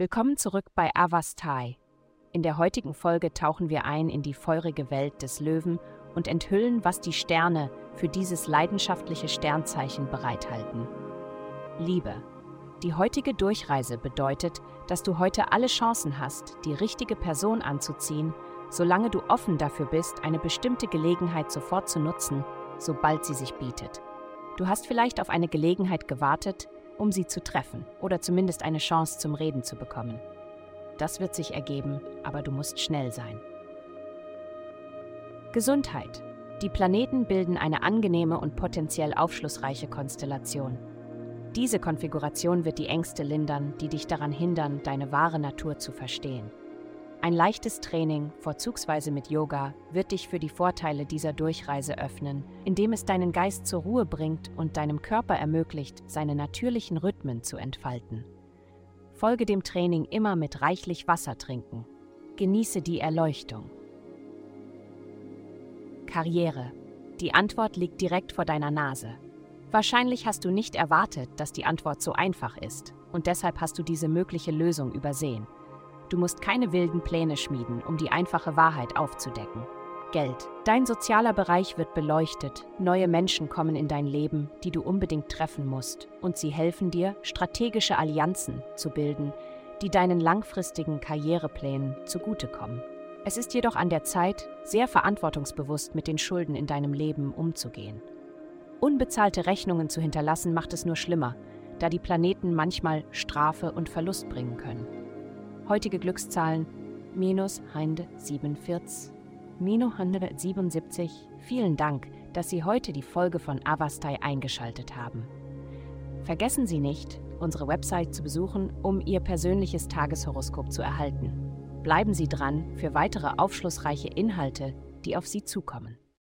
Willkommen zurück bei Avastai. In der heutigen Folge tauchen wir ein in die feurige Welt des Löwen und enthüllen, was die Sterne für dieses leidenschaftliche Sternzeichen bereithalten. Liebe. Die heutige Durchreise bedeutet, dass du heute alle Chancen hast, die richtige Person anzuziehen, solange du offen dafür bist, eine bestimmte Gelegenheit sofort zu nutzen, sobald sie sich bietet. Du hast vielleicht auf eine Gelegenheit gewartet, um sie zu treffen oder zumindest eine Chance zum Reden zu bekommen. Das wird sich ergeben, aber du musst schnell sein. Gesundheit. Die Planeten bilden eine angenehme und potenziell aufschlussreiche Konstellation. Diese Konfiguration wird die Ängste lindern, die dich daran hindern, deine wahre Natur zu verstehen. Ein leichtes Training, vorzugsweise mit Yoga, wird dich für die Vorteile dieser Durchreise öffnen, indem es deinen Geist zur Ruhe bringt und deinem Körper ermöglicht, seine natürlichen Rhythmen zu entfalten. Folge dem Training immer mit reichlich Wasser trinken. Genieße die Erleuchtung. Karriere. Die Antwort liegt direkt vor deiner Nase. Wahrscheinlich hast du nicht erwartet, dass die Antwort so einfach ist, und deshalb hast du diese mögliche Lösung übersehen. Du musst keine wilden Pläne schmieden, um die einfache Wahrheit aufzudecken. Geld. Dein sozialer Bereich wird beleuchtet, neue Menschen kommen in dein Leben, die du unbedingt treffen musst, und sie helfen dir, strategische Allianzen zu bilden, die deinen langfristigen Karriereplänen zugutekommen. Es ist jedoch an der Zeit, sehr verantwortungsbewusst mit den Schulden in deinem Leben umzugehen. Unbezahlte Rechnungen zu hinterlassen macht es nur schlimmer, da die Planeten manchmal Strafe und Verlust bringen können. Heutige Glückszahlen minus Heinde 47, minus 177. Vielen Dank, dass Sie heute die Folge von Avastai eingeschaltet haben. Vergessen Sie nicht, unsere Website zu besuchen, um Ihr persönliches Tageshoroskop zu erhalten. Bleiben Sie dran für weitere aufschlussreiche Inhalte, die auf Sie zukommen.